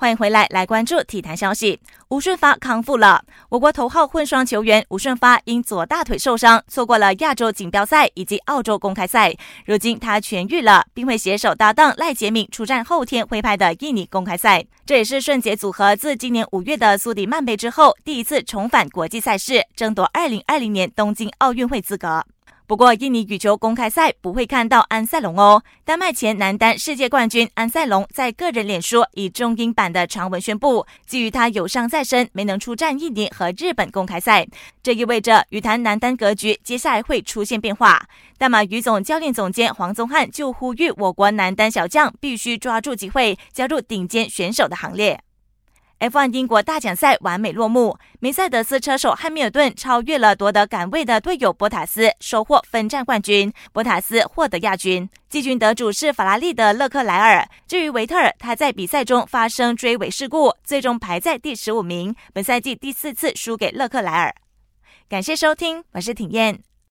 欢迎回来，来关注体坛消息。吴顺发康复了。我国头号混双球员吴顺发因左大腿受伤，错过了亚洲锦标赛以及澳洲公开赛。如今他痊愈了，并会携手搭档赖洁敏出战后天会拍的印尼公开赛。这也是顺捷组合自今年五月的苏迪曼杯之后，第一次重返国际赛事，争夺二零二零年东京奥运会资格。不过，印尼羽球公开赛不会看到安塞龙哦。丹麦前男单世界冠军安塞龙在个人脸书以中英版的长文宣布，基于他有伤在身，没能出战印尼和日本公开赛。这意味着羽坛男单格局接下来会出现变化。大马羽总教练总监黄宗汉就呼吁我国男单小将必须抓住机会，加入顶尖选手的行列。F1 英国大奖赛完美落幕，梅赛德斯车手汉密尔顿超越了夺得杆位的队友博塔斯，收获分站冠军。博塔斯获得亚军，季军得主是法拉利的勒克莱尔。至于维特尔，他在比赛中发生追尾事故，最终排在第十五名，本赛季第四次输给勒克莱尔。感谢收听，我是挺燕。